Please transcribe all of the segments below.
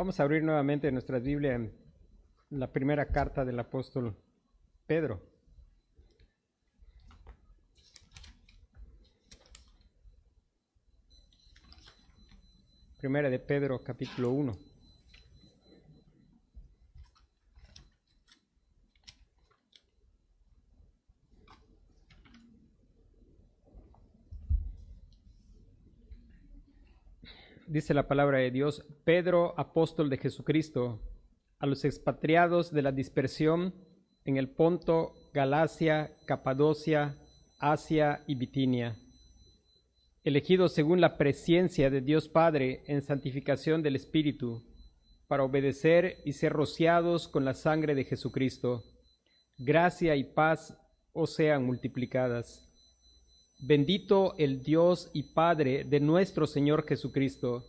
Vamos a abrir nuevamente nuestra Biblia en la primera carta del apóstol Pedro. Primera de Pedro, capítulo 1. Dice la palabra de Dios, Pedro, apóstol de Jesucristo, a los expatriados de la dispersión en el Ponto, Galacia, Capadocia, Asia y Bitinia, elegidos según la presencia de Dios Padre en santificación del Espíritu, para obedecer y ser rociados con la sangre de Jesucristo. Gracia y paz os sean multiplicadas. Bendito el Dios y Padre de nuestro Señor Jesucristo,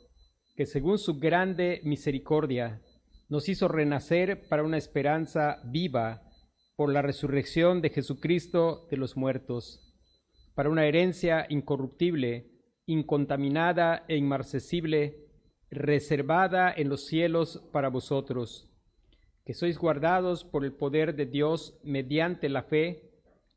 que según su grande misericordia nos hizo renacer para una esperanza viva por la resurrección de Jesucristo de los muertos, para una herencia incorruptible, incontaminada e inmarcesible, reservada en los cielos para vosotros, que sois guardados por el poder de Dios mediante la fe,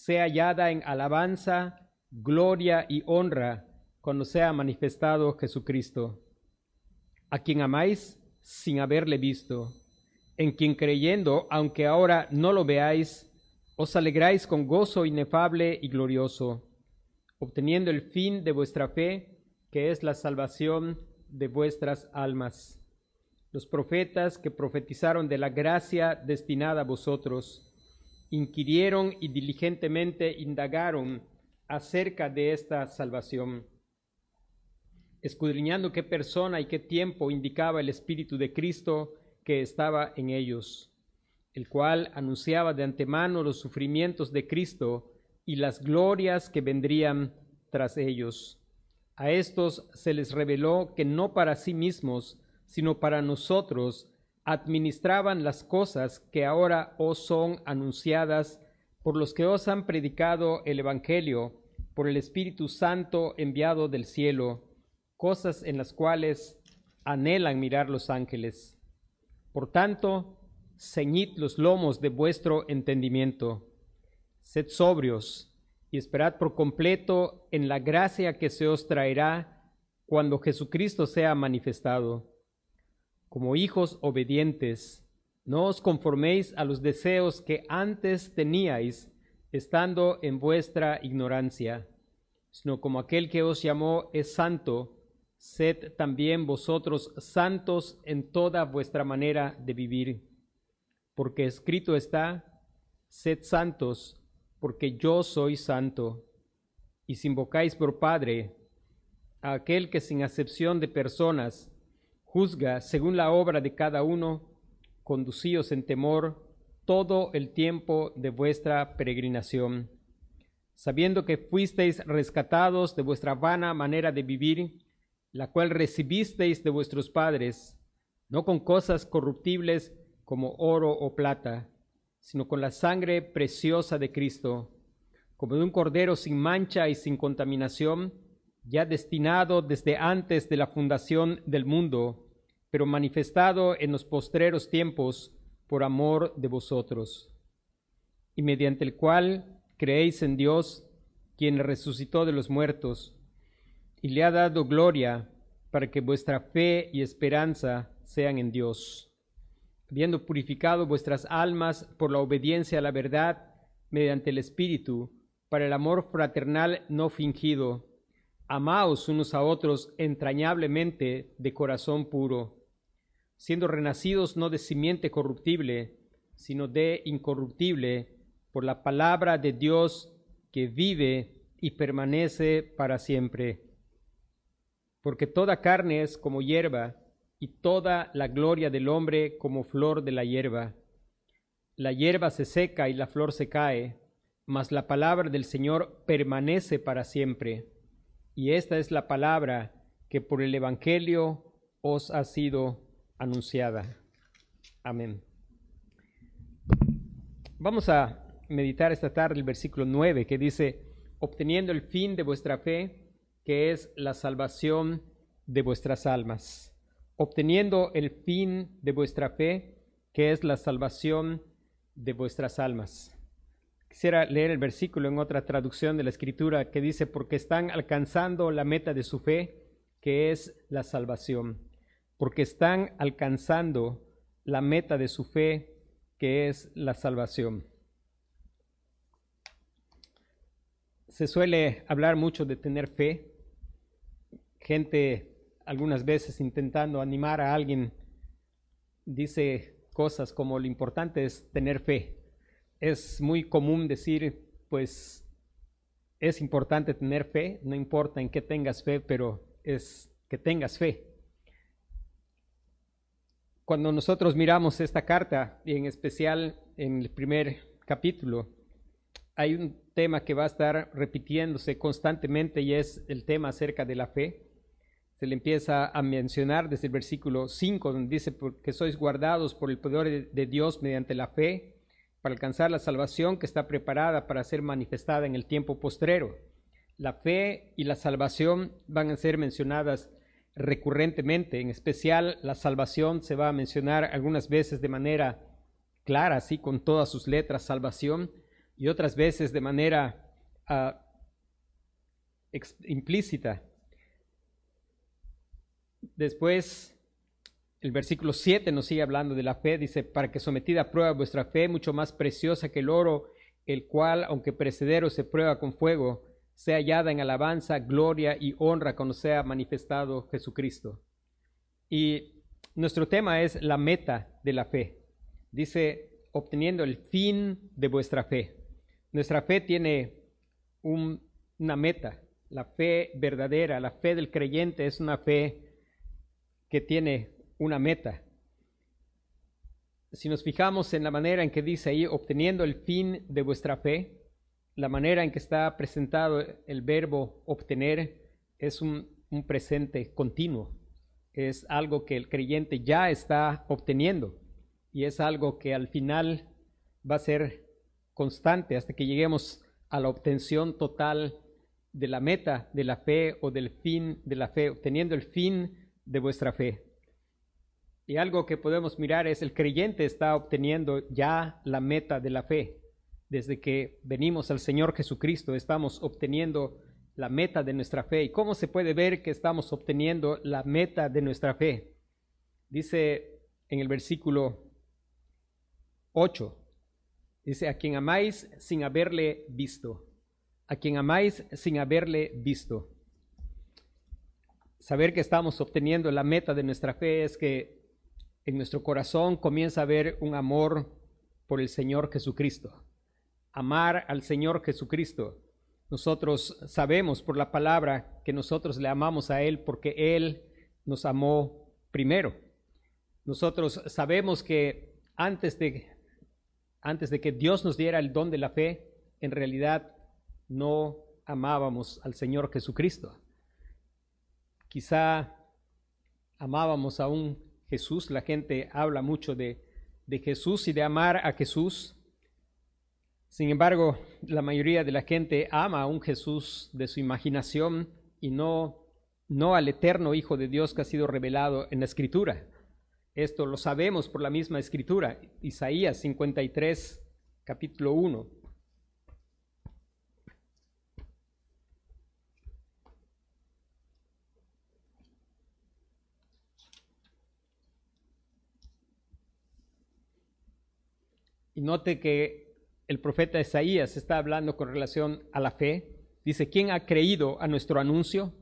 sea hallada en alabanza, gloria y honra cuando sea manifestado Jesucristo, a quien amáis sin haberle visto, en quien creyendo, aunque ahora no lo veáis, os alegráis con gozo inefable y glorioso, obteniendo el fin de vuestra fe, que es la salvación de vuestras almas. Los profetas que profetizaron de la gracia destinada a vosotros, inquirieron y diligentemente indagaron acerca de esta salvación, escudriñando qué persona y qué tiempo indicaba el Espíritu de Cristo que estaba en ellos, el cual anunciaba de antemano los sufrimientos de Cristo y las glorias que vendrían tras ellos. A estos se les reveló que no para sí mismos, sino para nosotros, administraban las cosas que ahora os son anunciadas por los que os han predicado el Evangelio, por el Espíritu Santo enviado del cielo, cosas en las cuales anhelan mirar los ángeles. Por tanto, ceñid los lomos de vuestro entendimiento, sed sobrios y esperad por completo en la gracia que se os traerá cuando Jesucristo sea manifestado como hijos obedientes, no os conforméis a los deseos que antes teníais estando en vuestra ignorancia, sino como aquel que os llamó es santo, sed también vosotros santos en toda vuestra manera de vivir. Porque escrito está, sed santos, porque yo soy santo. Y si invocáis por Padre a aquel que sin acepción de personas Juzga según la obra de cada uno, conducíos en temor todo el tiempo de vuestra peregrinación, sabiendo que fuisteis rescatados de vuestra vana manera de vivir, la cual recibisteis de vuestros padres, no con cosas corruptibles como oro o plata, sino con la sangre preciosa de Cristo, como de un cordero sin mancha y sin contaminación, ya destinado desde antes de la fundación del mundo, pero manifestado en los postreros tiempos por amor de vosotros, y mediante el cual creéis en Dios, quien resucitó de los muertos, y le ha dado gloria para que vuestra fe y esperanza sean en Dios, habiendo purificado vuestras almas por la obediencia a la verdad mediante el Espíritu, para el amor fraternal no fingido, amaos unos a otros entrañablemente de corazón puro, siendo renacidos no de simiente corruptible, sino de incorruptible, por la palabra de Dios que vive y permanece para siempre. Porque toda carne es como hierba, y toda la gloria del hombre como flor de la hierba. La hierba se seca y la flor se cae, mas la palabra del Señor permanece para siempre. Y esta es la palabra que por el Evangelio os ha sido anunciada. Amén. Vamos a meditar esta tarde el versículo 9 que dice, obteniendo el fin de vuestra fe, que es la salvación de vuestras almas. Obteniendo el fin de vuestra fe, que es la salvación de vuestras almas. Quisiera leer el versículo en otra traducción de la escritura que dice, porque están alcanzando la meta de su fe, que es la salvación. Porque están alcanzando la meta de su fe, que es la salvación. Se suele hablar mucho de tener fe. Gente algunas veces intentando animar a alguien dice cosas como lo importante es tener fe. Es muy común decir, pues es importante tener fe, no importa en qué tengas fe, pero es que tengas fe. Cuando nosotros miramos esta carta, y en especial en el primer capítulo, hay un tema que va a estar repitiéndose constantemente y es el tema acerca de la fe. Se le empieza a mencionar desde el versículo 5, donde dice que sois guardados por el poder de Dios mediante la fe para alcanzar la salvación que está preparada para ser manifestada en el tiempo postrero. La fe y la salvación van a ser mencionadas recurrentemente, en especial la salvación se va a mencionar algunas veces de manera clara, así con todas sus letras, salvación, y otras veces de manera ah, implícita. Después, el versículo 7 nos sigue hablando de la fe, dice, para que sometida a prueba vuestra fe, mucho más preciosa que el oro, el cual, aunque precedero se prueba con fuego, sea hallada en alabanza, gloria y honra cuando sea manifestado Jesucristo. Y nuestro tema es la meta de la fe. Dice, obteniendo el fin de vuestra fe. Nuestra fe tiene una meta. La fe verdadera, la fe del creyente es una fe que tiene una meta. Si nos fijamos en la manera en que dice ahí, obteniendo el fin de vuestra fe, la manera en que está presentado el verbo obtener es un, un presente continuo. Es algo que el creyente ya está obteniendo y es algo que al final va a ser constante hasta que lleguemos a la obtención total de la meta de la fe o del fin de la fe, obteniendo el fin de vuestra fe. Y algo que podemos mirar es el creyente está obteniendo ya la meta de la fe. Desde que venimos al Señor Jesucristo estamos obteniendo la meta de nuestra fe. ¿Y cómo se puede ver que estamos obteniendo la meta de nuestra fe? Dice en el versículo 8, Dice, a quien amáis sin haberle visto. A quien amáis sin haberle visto. Saber que estamos obteniendo la meta de nuestra fe es que en nuestro corazón comienza a haber un amor por el Señor Jesucristo. Amar al Señor Jesucristo. Nosotros sabemos por la palabra que nosotros le amamos a Él porque Él nos amó primero. Nosotros sabemos que antes de antes de que Dios nos diera el don de la fe, en realidad no amábamos al Señor Jesucristo. Quizá amábamos a un Jesús, la gente habla mucho de, de Jesús y de amar a Jesús. Sin embargo, la mayoría de la gente ama a un Jesús de su imaginación y no, no al eterno Hijo de Dios que ha sido revelado en la Escritura. Esto lo sabemos por la misma escritura, Isaías 53, capítulo 1. Y note que el profeta Isaías está hablando con relación a la fe. Dice, ¿quién ha creído a nuestro anuncio?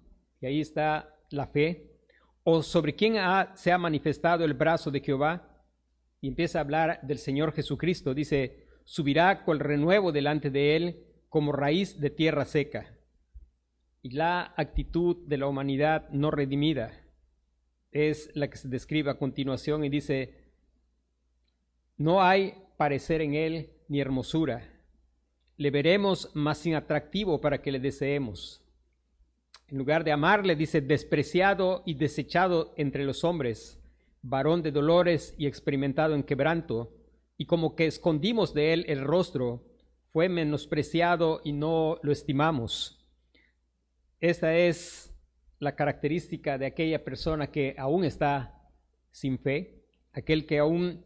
Y ahí está la fe o sobre quién se ha manifestado el brazo de Jehová. Y empieza a hablar del Señor Jesucristo. Dice, subirá con renuevo delante de él como raíz de tierra seca. Y la actitud de la humanidad no redimida. es la que se describe a continuación y dice, no hay parecer en él ni hermosura. Le veremos más inatractivo para que le deseemos. En lugar de amarle, dice, despreciado y desechado entre los hombres, varón de dolores y experimentado en quebranto, y como que escondimos de él el rostro, fue menospreciado y no lo estimamos. Esta es la característica de aquella persona que aún está sin fe, aquel que aún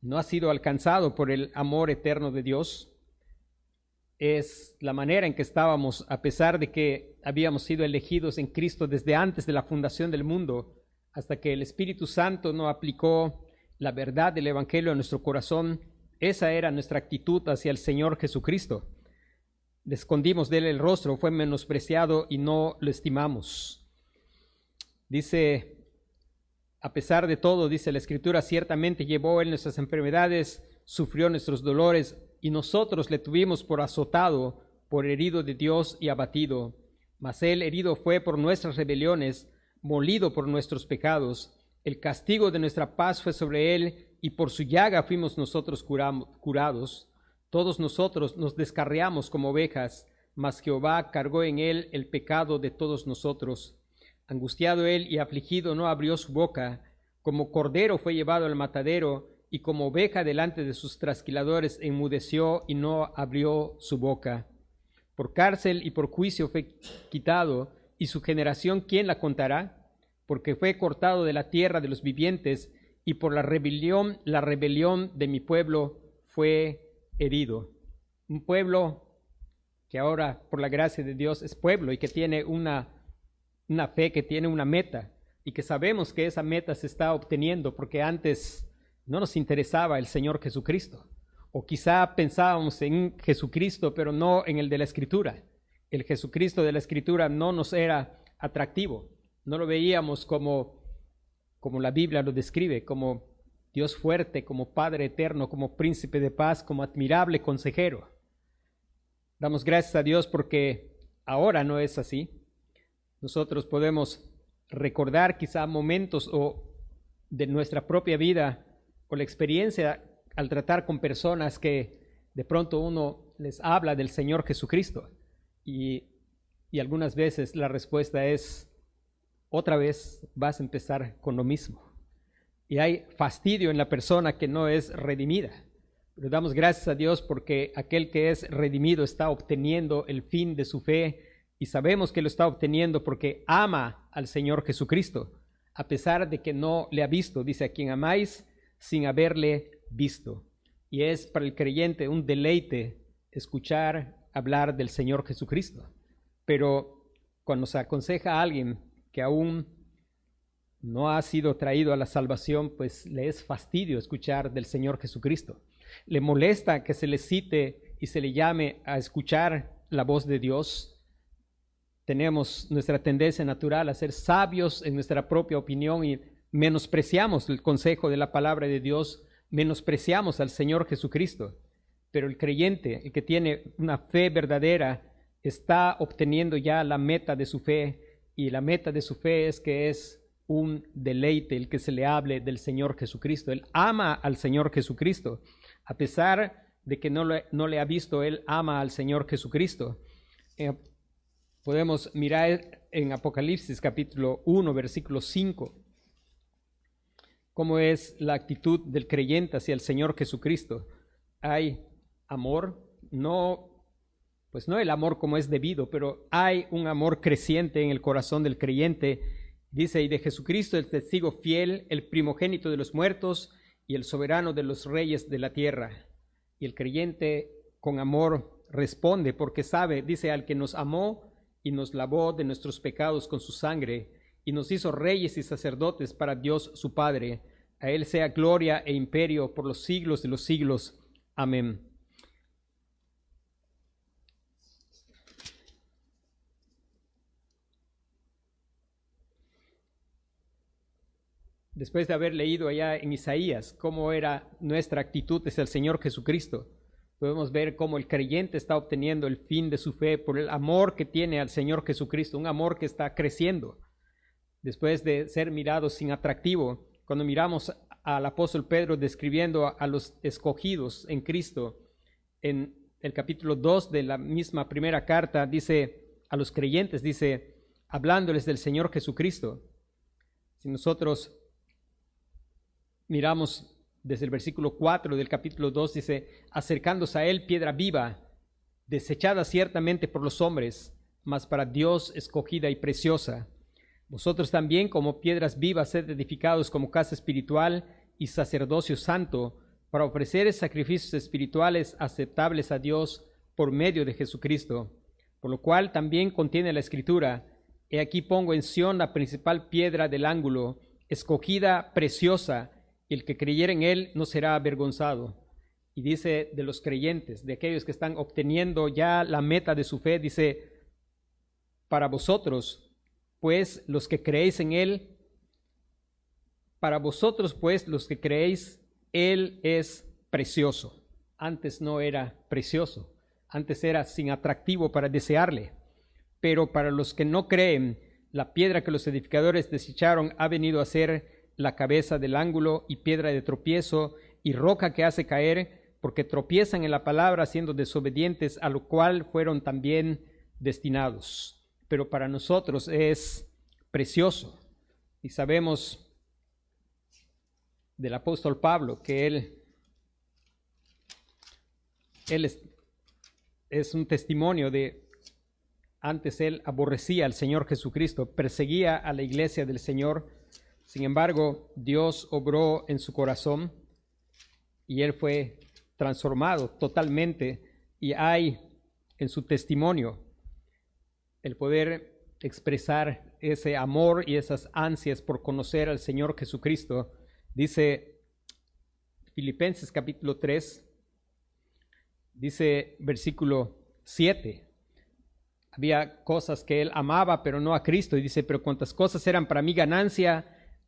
no ha sido alcanzado por el amor eterno de Dios es la manera en que estábamos, a pesar de que habíamos sido elegidos en Cristo desde antes de la fundación del mundo, hasta que el Espíritu Santo no aplicó la verdad del Evangelio a nuestro corazón, esa era nuestra actitud hacia el Señor Jesucristo. Le escondimos de él el rostro, fue menospreciado y no lo estimamos. Dice, a pesar de todo, dice la Escritura, ciertamente llevó él nuestras enfermedades, sufrió nuestros dolores, y nosotros le tuvimos por azotado, por herido de Dios y abatido. Mas él herido fue por nuestras rebeliones, molido por nuestros pecados. El castigo de nuestra paz fue sobre él, y por su llaga fuimos nosotros curados. Todos nosotros nos descarriamos como ovejas, mas Jehová cargó en él el pecado de todos nosotros. Angustiado él y afligido no abrió su boca, como cordero fue llevado al matadero, y como oveja delante de sus trasquiladores enmudeció y no abrió su boca. Por cárcel y por juicio fue quitado, y su generación ¿quién la contará? Porque fue cortado de la tierra de los vivientes, y por la rebelión, la rebelión de mi pueblo fue herido. Un pueblo que ahora, por la gracia de Dios, es pueblo y que tiene una, una fe, que tiene una meta, y que sabemos que esa meta se está obteniendo, porque antes no nos interesaba el Señor Jesucristo. O quizá pensábamos en Jesucristo, pero no en el de la Escritura. El Jesucristo de la Escritura no nos era atractivo. No lo veíamos como, como la Biblia lo describe, como Dios fuerte, como Padre eterno, como príncipe de paz, como admirable consejero. Damos gracias a Dios porque ahora no es así. Nosotros podemos recordar quizá momentos o de nuestra propia vida o la experiencia al tratar con personas que de pronto uno les habla del Señor Jesucristo y, y algunas veces la respuesta es, otra vez vas a empezar con lo mismo. Y hay fastidio en la persona que no es redimida. Le damos gracias a Dios porque aquel que es redimido está obteniendo el fin de su fe y sabemos que lo está obteniendo porque ama al Señor Jesucristo, a pesar de que no le ha visto. Dice, a quien amáis, sin haberle visto. Y es para el creyente un deleite escuchar hablar del Señor Jesucristo. Pero cuando se aconseja a alguien que aún no ha sido traído a la salvación, pues le es fastidio escuchar del Señor Jesucristo. Le molesta que se le cite y se le llame a escuchar la voz de Dios. Tenemos nuestra tendencia natural a ser sabios en nuestra propia opinión y menospreciamos el consejo de la palabra de Dios, menospreciamos al Señor Jesucristo. Pero el creyente, el que tiene una fe verdadera, está obteniendo ya la meta de su fe y la meta de su fe es que es un deleite el que se le hable del Señor Jesucristo. Él ama al Señor Jesucristo. A pesar de que no le, no le ha visto, él ama al Señor Jesucristo. Eh, podemos mirar en Apocalipsis capítulo 1, versículo 5 cómo es la actitud del creyente hacia el Señor Jesucristo. Hay amor, no, pues no el amor como es debido, pero hay un amor creciente en el corazón del creyente. Dice, y de Jesucristo el testigo fiel, el primogénito de los muertos y el soberano de los reyes de la tierra. Y el creyente con amor responde porque sabe, dice, al que nos amó y nos lavó de nuestros pecados con su sangre y nos hizo reyes y sacerdotes para Dios su Padre. A Él sea gloria e imperio por los siglos de los siglos. Amén. Después de haber leído allá en Isaías cómo era nuestra actitud hacia el Señor Jesucristo, podemos ver cómo el creyente está obteniendo el fin de su fe por el amor que tiene al Señor Jesucristo, un amor que está creciendo después de ser mirado sin atractivo, cuando miramos al apóstol Pedro describiendo a, los escogidos en Cristo, en el capítulo 2 de la misma primera carta, dice a los creyentes, dice, hablándoles del Señor Jesucristo. Si nosotros miramos desde el versículo 4 del capítulo 2, dice, acercándose a él piedra viva, desechada ciertamente por los hombres, mas para Dios escogida y preciosa. Vosotros también como piedras vivas sed edificados como casa espiritual y sacerdocio santo, para ofrecer sacrificios espirituales aceptables a Dios por medio de Jesucristo. Por lo cual también contiene la escritura, He aquí pongo en Sión la principal piedra del ángulo, escogida, preciosa, y el que creyere en él no será avergonzado. Y dice de los creyentes, de aquellos que están obteniendo ya la meta de su fe, dice, para vosotros, pues los que creéis en él, para vosotros, pues los que creéis, él es precioso. Antes no era precioso, antes era sin atractivo para desearle pero para los que no creen, la piedra que los edificadores desecharon ha venido a ser la cabeza del ángulo y piedra de tropiezo y roca que hace caer, porque tropiezan en la palabra siendo desobedientes, a lo cual fueron también destinados. Pero para nosotros es precioso. Y sabemos del apóstol Pablo que él, él es, es un testimonio de antes él aborrecía al Señor Jesucristo, perseguía a la iglesia del Señor. Sin embargo, Dios obró en su corazón y él fue transformado totalmente y hay en su testimonio el poder expresar ese amor y esas ansias por conocer al Señor Jesucristo. Dice Filipenses capítulo 3, dice versículo 7. Había cosas que él amaba, pero no a Cristo. Y dice, pero cuantas cosas eran para mí ganancia,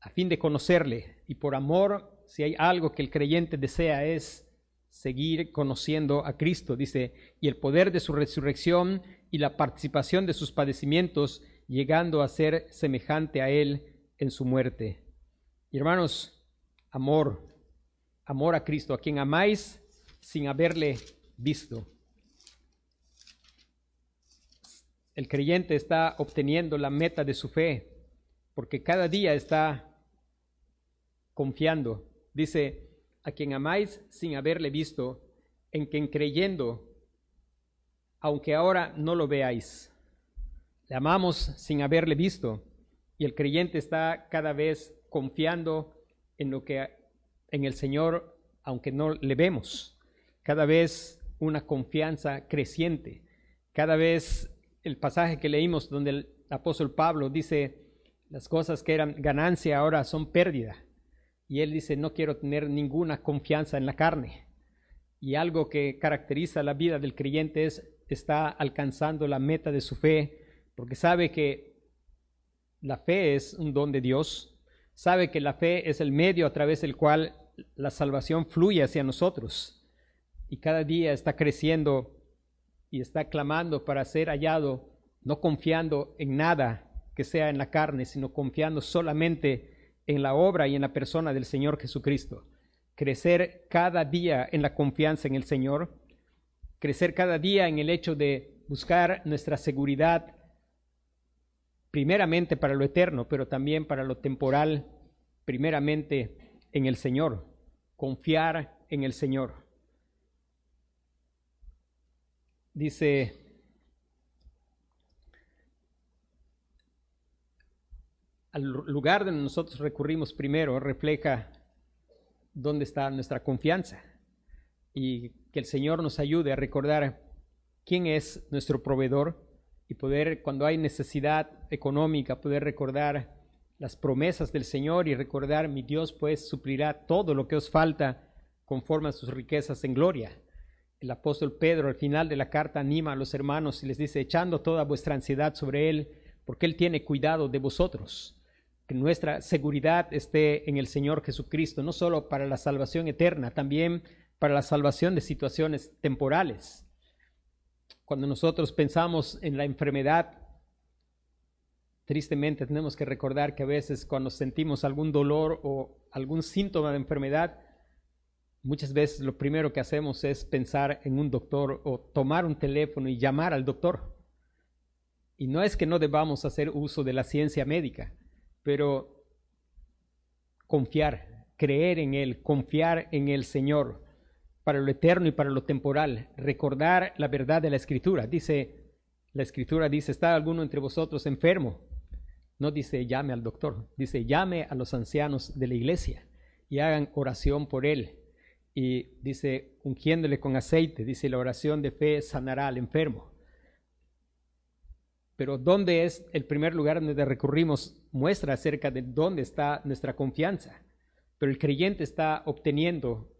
a fin de conocerle. Y por amor, si hay algo que el creyente desea es seguir conociendo a Cristo, dice, y el poder de su resurrección y la participación de sus padecimientos, llegando a ser semejante a Él en su muerte. Hermanos, amor, amor a Cristo, a quien amáis sin haberle visto. el creyente está obteniendo la meta de su fe, porque cada día está confiando. Dice, a quien amáis sin haberle visto, en quien creyendo, aunque ahora no lo veáis. Le amamos sin haberle visto, y el creyente está cada vez confiando en lo que en el Señor, aunque no le vemos. Cada vez una confianza creciente, cada vez el pasaje que leímos donde el apóstol Pablo dice, las cosas que eran ganancia ahora son pérdida. Y él dice, no quiero tener ninguna confianza en la carne. Y algo que caracteriza la vida del creyente es, está alcanzando la meta de su fe, porque sabe que la fe es un don de Dios, sabe que la fe es el medio a través del cual la salvación fluye hacia nosotros. Y cada día está creciendo y está clamando para ser hallado, no confiando en nada que sea en la carne, sino confiando solamente en la obra y en la persona del Señor Jesucristo. Crecer cada día en la confianza en el Señor, crecer cada día en el hecho de buscar nuestra seguridad, primeramente para lo eterno, pero también para lo temporal, primeramente en el Señor, confiar en el Señor. Dice, al lugar donde nosotros recurrimos primero refleja dónde está nuestra confianza y que el Señor nos ayude a recordar quién es nuestro proveedor y poder, cuando hay necesidad económica, poder recordar las promesas del Señor y recordar, mi Dios pues suplirá todo lo que os falta conforme a sus riquezas en gloria. El apóstol Pedro al final de la carta anima a los hermanos y les dice, echando toda vuestra ansiedad sobre Él, porque Él tiene cuidado de vosotros. Que nuestra seguridad esté en el Señor Jesucristo, no solo para la salvación eterna, también para la salvación de situaciones temporales. Cuando nosotros pensamos en la enfermedad, tristemente tenemos que recordar que a veces cuando sentimos algún dolor o algún síntoma de enfermedad, muchas veces lo primero que hacemos es pensar en un doctor o tomar un teléfono y llamar al doctor. Y no es que no debamos hacer uso de la ciencia médica, pero confiar, creer en Él, confiar en el Señor para lo eterno y para lo temporal, recordar la verdad de la Escritura. Dice, la Escritura dice, ¿está alguno entre vosotros enfermo? No dice llame al doctor, dice llame a los ancianos de la iglesia y hagan oración por él. Y dice, ungiéndole con aceite, dice, la oración de fe sanará al enfermo. Pero ¿dónde es el primer lugar donde recurrimos? Muestra acerca de dónde está nuestra confianza. Pero el creyente está obteniendo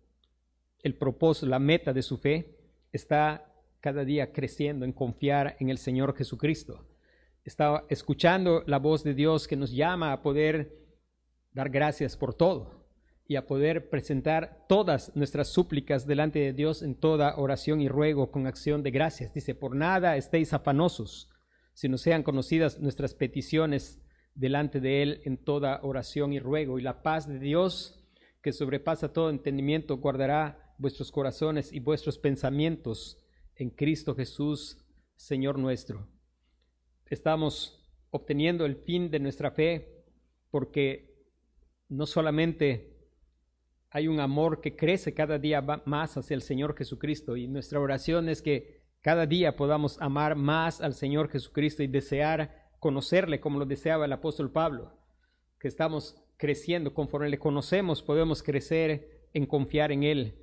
el propósito, la meta de su fe, está cada día creciendo en confiar en el Señor Jesucristo estaba escuchando la voz de Dios que nos llama a poder dar gracias por todo y a poder presentar todas nuestras súplicas delante de Dios en toda oración y ruego con acción de gracias. Dice, por nada estéis afanosos, sino sean conocidas nuestras peticiones delante de Él en toda oración y ruego. Y la paz de Dios, que sobrepasa todo entendimiento, guardará vuestros corazones y vuestros pensamientos en Cristo Jesús, Señor nuestro estamos obteniendo el fin de nuestra fe porque no solamente hay un amor que crece cada día más hacia el Señor Jesucristo y nuestra oración es que cada día podamos amar más al Señor Jesucristo y desear conocerle como lo deseaba el apóstol Pablo, que estamos creciendo, conforme le conocemos podemos crecer en confiar en Él,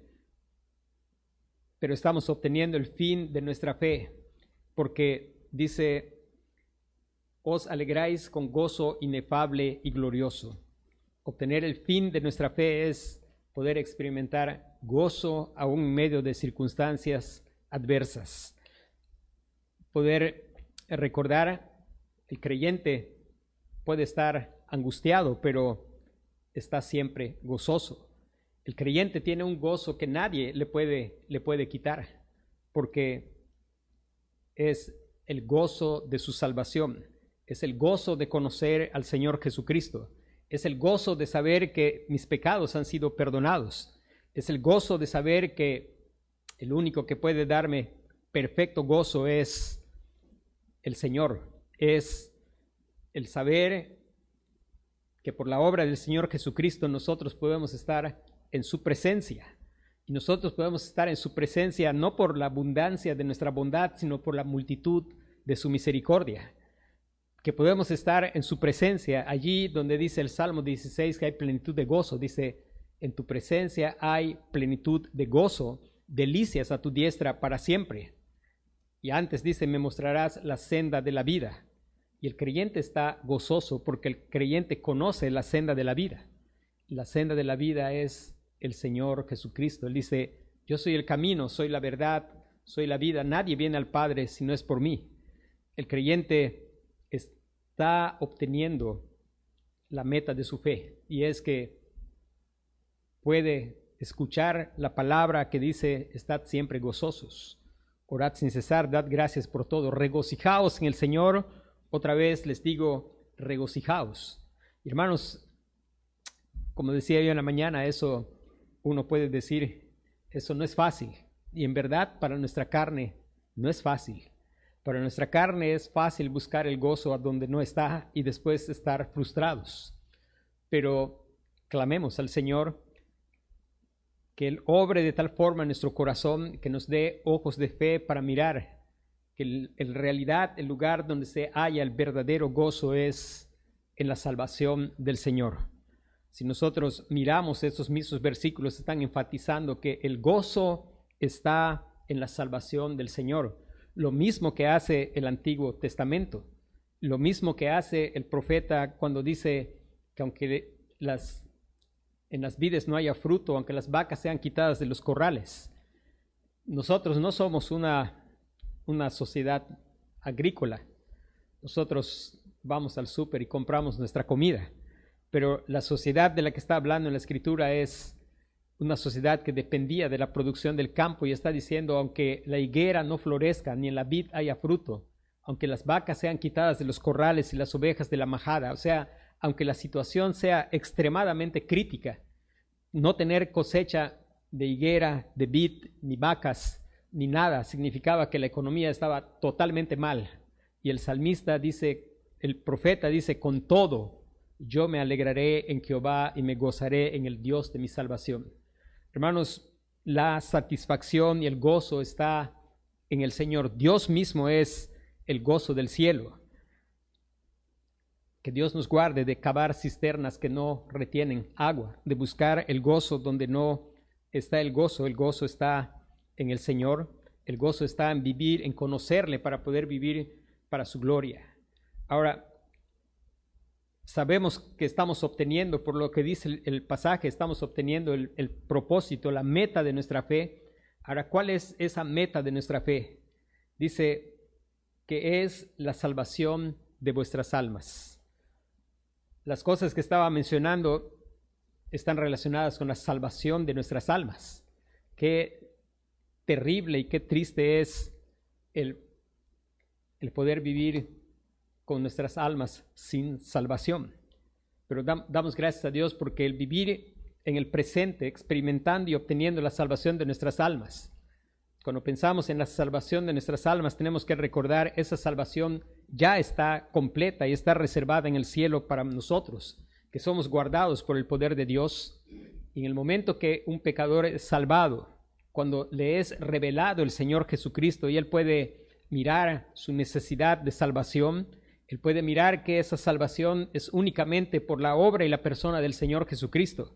pero estamos obteniendo el fin de nuestra fe, porque dice os alegráis con gozo inefable y glorioso. Obtener el fin de nuestra fe es poder experimentar gozo aún en medio de circunstancias adversas. Poder recordar, el creyente puede estar angustiado, pero está siempre gozoso. El creyente tiene un gozo que nadie le puede, le puede quitar, porque es el gozo de su salvación es el gozo de conocer al Señor Jesucristo, es el gozo de saber que mis pecados han sido perdonados, es el gozo de saber que el único que puede darme perfecto gozo es el Señor, es el saber que por la obra del Señor Jesucristo nosotros podemos estar en su presencia. Y nosotros podemos estar en su presencia no por la abundancia de nuestra bondad, sino por la multitud de su misericordia que podemos estar en su presencia, allí donde dice el Salmo 16 que hay plenitud de gozo, dice, en tu presencia hay plenitud de gozo, delicias a tu diestra para siempre. Y antes dice, me mostrarás la senda de la vida. Y el creyente está gozoso porque el creyente conoce la senda de la vida. La senda de la vida es el Señor Jesucristo. Él dice, yo soy el camino, soy la verdad, soy la vida. Nadie viene al Padre si no es por mí. El creyente está obteniendo la meta de su fe y es que puede escuchar la palabra que dice, estad siempre gozosos, orad sin cesar, dad gracias por todo, regocijaos en el Señor, otra vez les digo, regocijaos. Hermanos, como decía yo en la mañana, eso uno puede decir, eso no es fácil. Y en verdad para nuestra carne no es fácil. Para nuestra carne es fácil buscar el gozo a donde no está y después estar frustrados. Pero clamemos al Señor que Él obre de tal forma en nuestro corazón que nos dé ojos de fe para mirar que en realidad el lugar donde se halla el verdadero gozo es en la salvación del Señor. Si nosotros miramos estos mismos versículos, están enfatizando que el gozo está en la salvación del Señor lo mismo que hace el Antiguo Testamento, lo mismo que hace el profeta cuando dice, que aunque en las vides no haya fruto, aunque las vacas sean quitadas de los corrales, nosotros no somos una, una sociedad agrícola. Nosotros vamos al súper y compramos nuestra comida, pero la sociedad de la que está hablando en la escritura es una sociedad que dependía de la producción del campo y está diciendo, aunque la higuera no florezca ni en la vid haya fruto, aunque las vacas sean quitadas de los corrales y las ovejas de la majada, o sea, aunque la situación sea extremadamente crítica, no tener cosecha de higuera, de vid, ni vacas, ni nada, significaba que la economía estaba totalmente mal. Y el salmista dice, el profeta dice, con todo, yo me alegraré en Jehová y me gozaré en el Dios de mi salvación. Hermanos, la satisfacción y el gozo está en el Señor. Dios mismo es el gozo del cielo. Que Dios nos guarde de cavar cisternas que no retienen agua, de buscar el gozo donde no está el gozo. El gozo está en el Señor. El gozo está en vivir, en conocerle para poder vivir para su gloria. Ahora, sabemos que estamos obteniendo, por lo que dice el, pasaje, estamos obteniendo el, el, propósito, la meta de nuestra fe. Ahora, ¿cuál es esa meta de nuestra fe? Dice que es la salvación de vuestras almas. Las cosas que estaba mencionando están relacionadas con la salvación de nuestras almas. Qué terrible y qué triste es el, el poder vivir con nuestras almas sin salvación. Pero damos gracias a Dios porque el vivir en el presente, experimentando y obteniendo la salvación de nuestras almas. Cuando pensamos en la salvación de nuestras almas, tenemos que recordar esa salvación ya está completa y está reservada en el cielo para nosotros, que somos guardados por el poder de Dios. En el momento que un pecador es salvado, cuando le es revelado el Señor Jesucristo y él puede mirar su necesidad de salvación, él puede mirar que esa salvación es únicamente por la obra y la persona del Señor Jesucristo.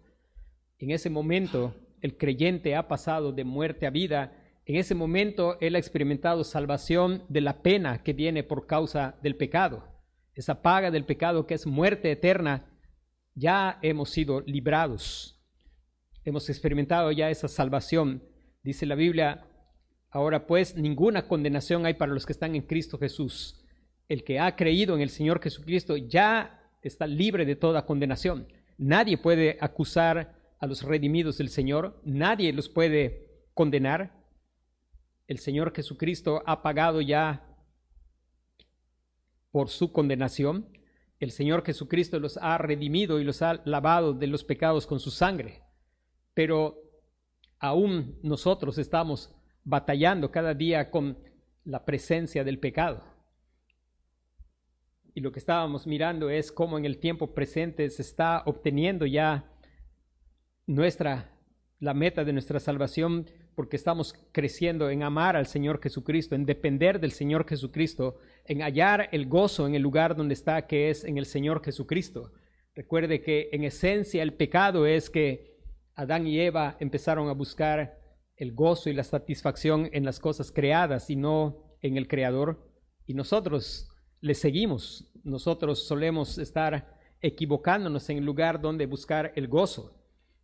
En ese momento, el creyente ha pasado de muerte a vida. En ese momento, él ha experimentado salvación de la pena que viene por causa del pecado. Esa paga del pecado que es muerte eterna, ya hemos sido librados. Hemos experimentado ya esa salvación. Dice la Biblia, ahora pues ninguna condenación hay para los que están en Cristo Jesús el que ha creído en el Señor Jesucristo ya está libre de toda condenación. Nadie puede acusar a los redimidos del Señor, nadie los puede condenar. El Señor Jesucristo ha pagado ya por su condenación. El Señor Jesucristo los ha redimido y los ha lavado de los pecados con su sangre. Pero aún nosotros estamos batallando cada día con la presencia del pecado. Y lo que estábamos mirando es cómo en el tiempo presente se está obteniendo ya nuestra, la meta de nuestra salvación, porque estamos creciendo en amar al Señor Jesucristo, en depender del Señor Jesucristo, en hallar el gozo en el lugar donde está, que es en el Señor Jesucristo. Recuerde que en esencia el pecado es que Adán y Eva empezaron a buscar el gozo y la satisfacción en las cosas creadas y no en el Creador. Y nosotros le seguimos. Nosotros solemos estar equivocándonos en el lugar donde buscar el gozo.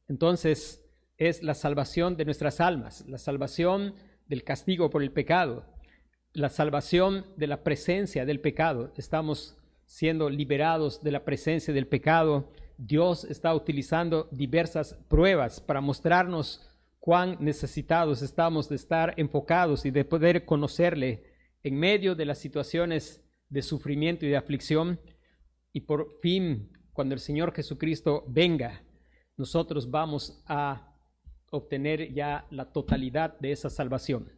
Entonces es la salvación de nuestras almas, la salvación del castigo por el pecado, la salvación de la presencia del pecado. Estamos siendo liberados de la presencia del pecado. Dios está utilizando diversas pruebas para mostrarnos cuán necesitados estamos de estar enfocados y de poder conocerle en medio de las situaciones de sufrimiento y de aflicción. Y por fin, cuando el Señor Jesucristo venga, nosotros vamos a obtener ya la totalidad de esa salvación.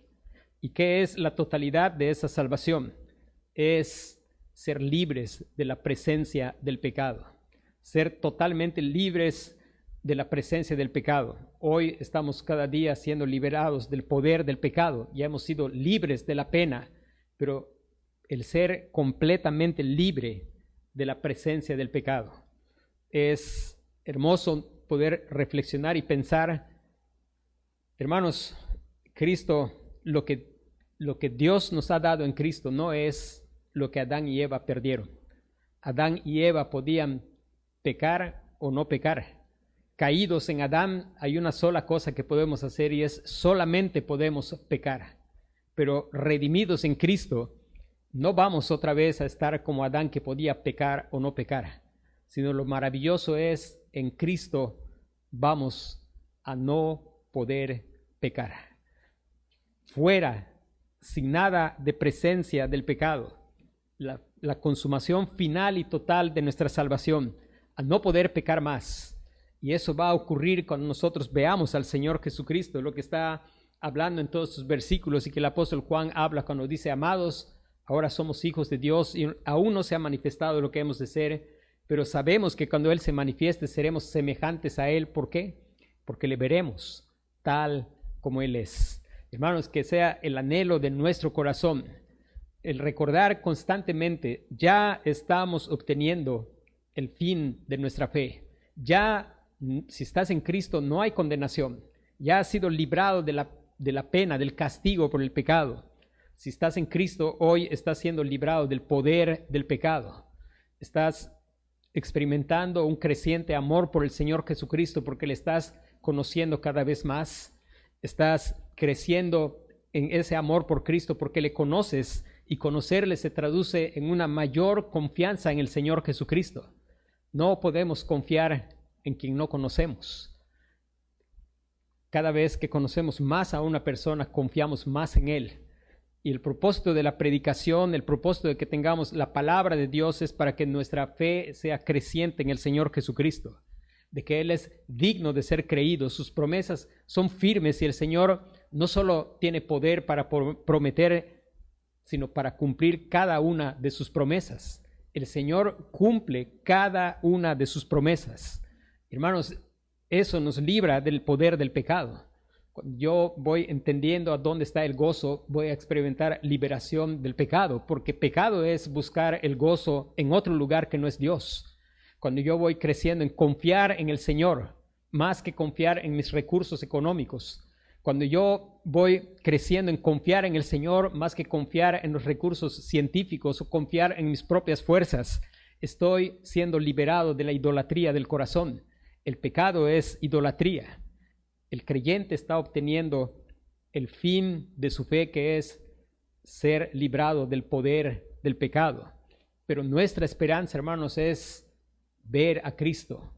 ¿Y qué es la totalidad de esa salvación? Es ser libres de la presencia del pecado, ser totalmente libres de la presencia del pecado. Hoy estamos cada día siendo liberados del poder del pecado, ya hemos sido libres de la pena, pero el ser completamente libre de la presencia del pecado. Es hermoso poder reflexionar y pensar, hermanos, Cristo, lo que, lo que Dios nos ha dado en Cristo no es lo que Adán y Eva perdieron. Adán y Eva podían pecar o no pecar. Caídos en Adán, hay una sola cosa que podemos hacer y es solamente podemos pecar. Pero redimidos en Cristo, no vamos otra vez a estar como Adán que podía pecar o no pecar, sino lo maravilloso es en Cristo vamos a no poder pecar. Fuera, sin nada de presencia del pecado, la, la consumación final y total de nuestra salvación, a no poder pecar más. Y eso va a ocurrir cuando nosotros veamos al Señor Jesucristo, lo que está hablando en todos sus versículos y que el apóstol Juan habla cuando dice, amados, ahora somos hijos de Dios y aún no se ha manifestado lo que hemos de ser, pero sabemos que cuando Él se manifieste seremos semejantes a Él. ¿Por qué? Porque le veremos tal como Él es. Hermanos, que sea el anhelo de nuestro corazón, el recordar constantemente, ya estamos obteniendo el fin de nuestra fe. Ya, si estás en Cristo, no hay condenación. Ya has sido librado de la, de la pena, del castigo por el pecado. Si estás en Cristo, hoy estás siendo librado del poder del pecado. Estás experimentando un creciente amor por el Señor Jesucristo porque le estás conociendo cada vez más. Estás creciendo en ese amor por Cristo porque le conoces y conocerle se traduce en una mayor confianza en el Señor Jesucristo. No podemos confiar en quien no conocemos. Cada vez que conocemos más a una persona, confiamos más en Él. Y el propósito de la predicación, el propósito de que tengamos la palabra de Dios es para que nuestra fe sea creciente en el Señor Jesucristo, de que Él es digno de ser creído, sus promesas son firmes y el Señor no solo tiene poder para prometer, sino para cumplir cada una de sus promesas. El Señor cumple cada una de sus promesas. Hermanos, eso nos libra del poder del pecado yo voy entendiendo a dónde está el gozo, voy a experimentar liberación del pecado, porque pecado es buscar el gozo en otro lugar que no es Dios. Cuando yo voy creciendo en confiar en el Señor, más que confiar en mis recursos económicos. Cuando yo voy creciendo en confiar en el Señor, más que confiar en los recursos científicos o confiar en mis propias fuerzas, estoy siendo liberado de la idolatría del corazón. El pecado es idolatría el creyente está obteniendo el fin de su fe, que es ser librado del poder del pecado. Pero nuestra esperanza, hermanos, es ver a Cristo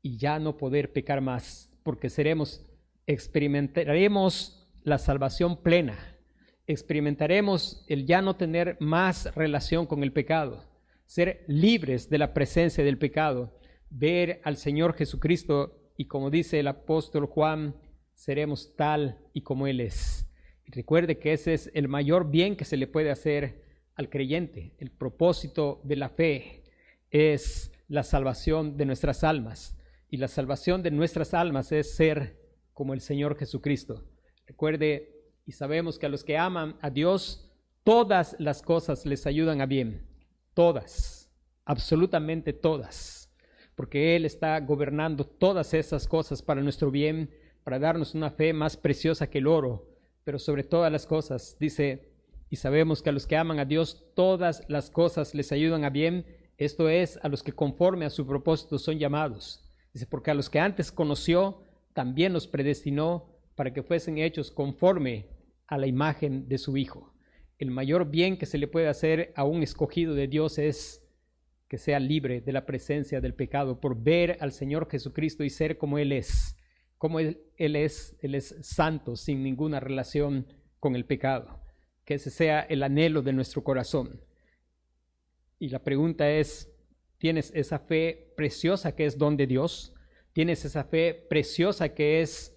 y ya no poder pecar más, porque seremos, experimentaremos la salvación plena, experimentaremos el ya no tener más relación con el pecado, ser libres de la presencia del pecado, ver al Señor Jesucristo y como dice el apóstol Juan, seremos tal y como Él es. Y recuerde que ese es el mayor bien que se le puede hacer al creyente. El propósito de la fe es la salvación de nuestras almas. Y la salvación de nuestras almas es ser como el Señor Jesucristo. Recuerde, y sabemos que a los que aman a Dios, todas las cosas les ayudan a bien. Todas, absolutamente todas porque Él está gobernando todas esas cosas para nuestro bien, para darnos una fe más preciosa que el oro, pero sobre todas las cosas, dice, y sabemos que a los que aman a Dios todas las cosas les ayudan a bien, esto es, a los que conforme a su propósito son llamados. Dice, porque a los que antes conoció, también los predestinó para que fuesen hechos conforme a la imagen de su Hijo. El mayor bien que se le puede hacer a un escogido de Dios es que sea libre de la presencia del pecado por ver al Señor Jesucristo y ser como Él es, como Él, es, Él es santo, sin ninguna relación con el pecado. Que ese sea el anhelo de nuestro corazón. Y la pregunta es, ¿tienes esa fe preciosa que es don de Dios? ¿Tienes esa fe preciosa que es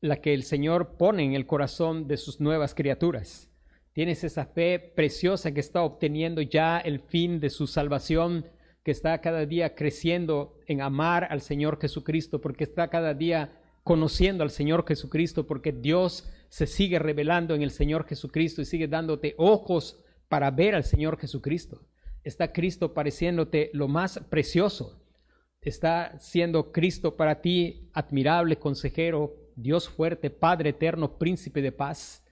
la que el Señor pone en el corazón de sus nuevas criaturas? Tienes esa fe preciosa que está obteniendo ya el fin de su salvación, que está cada día creciendo en amar al Señor Jesucristo, porque está cada día conociendo al Señor Jesucristo, porque Dios se sigue revelando en el Señor Jesucristo y sigue dándote ojos para ver al Señor Jesucristo. Está Cristo pareciéndote lo más precioso. Está siendo Cristo para ti admirable consejero, Dios fuerte, Padre eterno, príncipe de paz.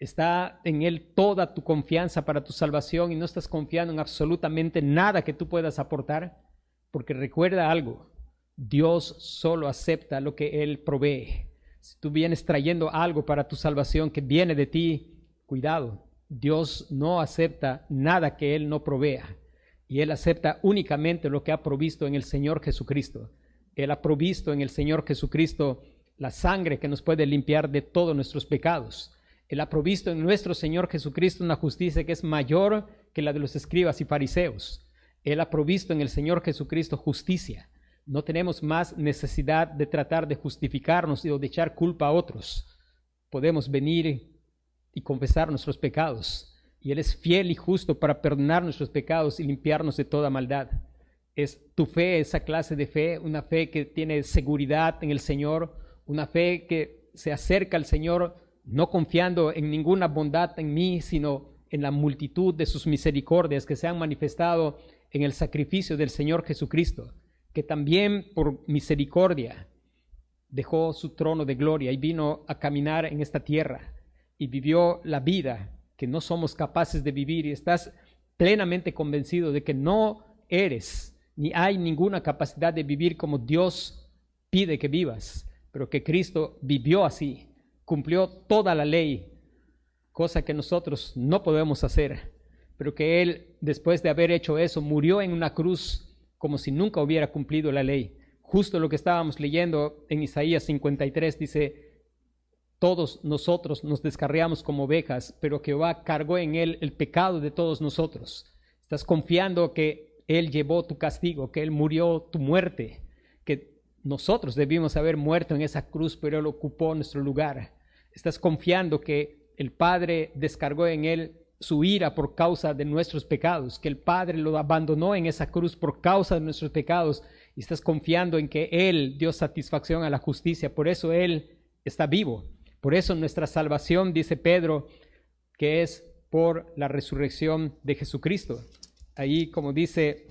Está en Él toda tu confianza para tu salvación y no estás confiando en absolutamente nada que tú puedas aportar. porque recuerda algo, Dios solo acepta lo que Él provee. Si tú vienes trayendo algo para tu salvación que viene de ti, cuidado, Dios no acepta nada que Él no provea. Y Él acepta únicamente lo que ha provisto en el Señor Jesucristo. Él ha provisto en el Señor Jesucristo la sangre que nos puede limpiar de todos nuestros pecados. Él ha provisto en nuestro Señor Jesucristo una justicia que es mayor que la de los escribas y fariseos. Él ha provisto en el Señor Jesucristo justicia. No tenemos más necesidad de tratar de justificarnos o de echar culpa a otros. Podemos venir y confesar nuestros pecados. Y Él es fiel y justo para perdonar nuestros pecados y limpiarnos de toda maldad. Es tu fe, esa clase de fe, una fe que tiene seguridad en el Señor, una fe que se acerca al Señor no confiando en ninguna bondad en mí, sino en la multitud de sus misericordias que se han manifestado en el sacrificio del Señor Jesucristo, que también por misericordia dejó su trono de gloria y vino a caminar en esta tierra y vivió la vida que no somos capaces de vivir y estás plenamente convencido de que no eres ni hay ninguna capacidad de vivir como Dios pide que vivas, pero que Cristo vivió así cumplió toda la ley, cosa que nosotros no podemos hacer, pero que Él, después de haber hecho eso, murió en una cruz como si nunca hubiera cumplido la ley. Justo lo que estábamos leyendo en Isaías 53 dice, todos nosotros nos descarriamos como ovejas, pero Jehová cargó en Él el pecado de todos nosotros. Estás confiando que Él llevó tu castigo, que Él murió tu muerte, que nosotros debimos haber muerto en esa cruz, pero Él ocupó nuestro lugar. Estás confiando que el Padre descargó en él su ira por causa de nuestros pecados, que el Padre lo abandonó en esa cruz por causa de nuestros pecados, y estás confiando en que Él dio satisfacción a la justicia, por eso Él está vivo. Por eso nuestra salvación, dice Pedro, que es por la resurrección de Jesucristo. Ahí, como dice,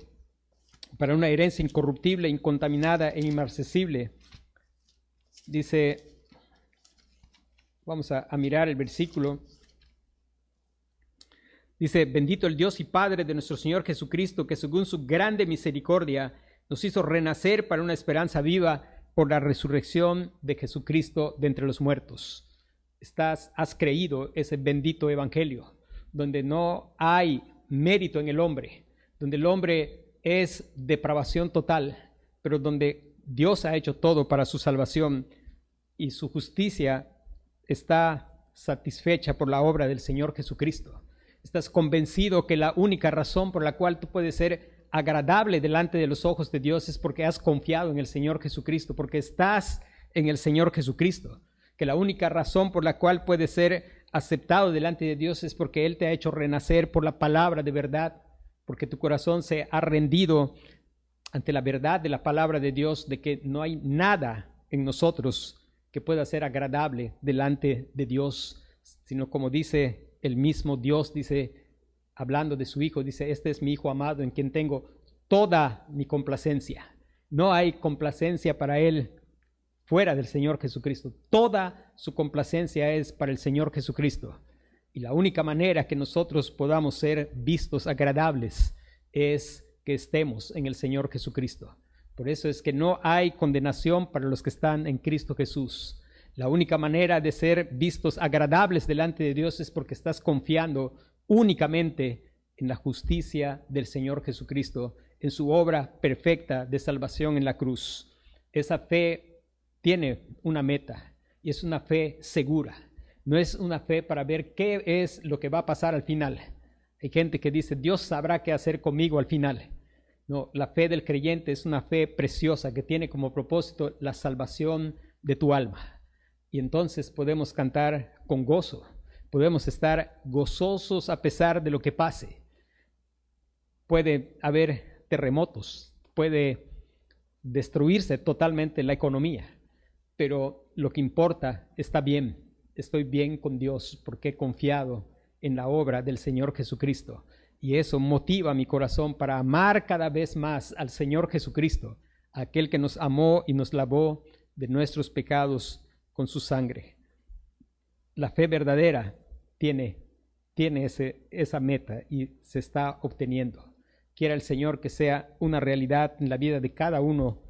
para una herencia incorruptible, incontaminada e inmarcesible, dice Vamos a, mirar el versículo. Dice, bendito el Dios y Padre de nuestro Señor Jesucristo, que según su grande misericordia nos hizo renacer para una esperanza viva por la resurrección de Jesucristo de entre los muertos. Estás, has creído ese bendito evangelio, donde no hay mérito en el hombre, donde el hombre es depravación total, pero donde Dios ha hecho todo para su salvación y su justicia está satisfecha por la obra del Señor Jesucristo. Estás convencido que la única razón por la cual tú puedes ser agradable delante de los ojos de Dios es porque has confiado en el Señor Jesucristo, porque estás en el Señor Jesucristo. Que la única razón por la cual puedes ser aceptado delante de Dios es porque Él te ha hecho renacer por la palabra de verdad, porque tu corazón se ha rendido ante la verdad de la palabra de Dios, de que no hay nada en nosotros que pueda ser agradable delante de Dios, sino como dice el mismo Dios, dice, hablando de su Hijo, dice, este es mi Hijo amado en quien tengo toda mi complacencia. No hay complacencia para Él fuera del Señor Jesucristo. Toda su complacencia es para el Señor Jesucristo. Y la única manera que nosotros podamos ser vistos agradables es que estemos en el Señor Jesucristo. Por eso es que no hay condenación para los que están en Cristo Jesús. La única manera de ser vistos agradables delante de Dios es porque estás confiando únicamente en la justicia del Señor Jesucristo, en su obra perfecta de salvación en la cruz. Esa fe tiene una meta y es una fe segura. No es una fe para ver qué es lo que va a pasar al final. Hay gente que dice, Dios sabrá qué hacer conmigo al final. No, la fe del creyente es una fe preciosa que tiene como propósito la salvación de tu alma. Y entonces podemos cantar con gozo, podemos estar gozosos a pesar de lo que pase. Puede haber terremotos, puede destruirse totalmente la economía, pero lo que importa está bien, estoy bien con Dios porque he confiado en la obra del Señor Jesucristo. Y eso motiva mi corazón para amar cada vez más al Señor Jesucristo, aquel que nos amó y nos lavó de nuestros pecados con su sangre. La fe verdadera tiene, tiene ese, esa meta y se está obteniendo. Quiera el Señor que sea una realidad en la vida de cada uno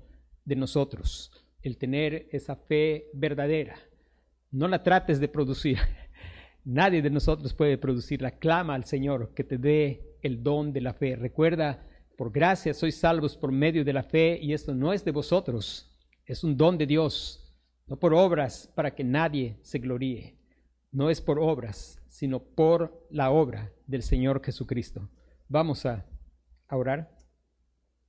de nosotros, el tener esa fe verdadera. No la trates de producir. Nadie de nosotros puede producirla. Clama al Señor que te dé el don de la fe. Recuerda, por gracia sois salvos por medio de la fe y esto no es de vosotros, es un don de Dios, no por obras para que nadie se gloríe. No es por obras, sino por la obra del Señor Jesucristo. Vamos a, orar.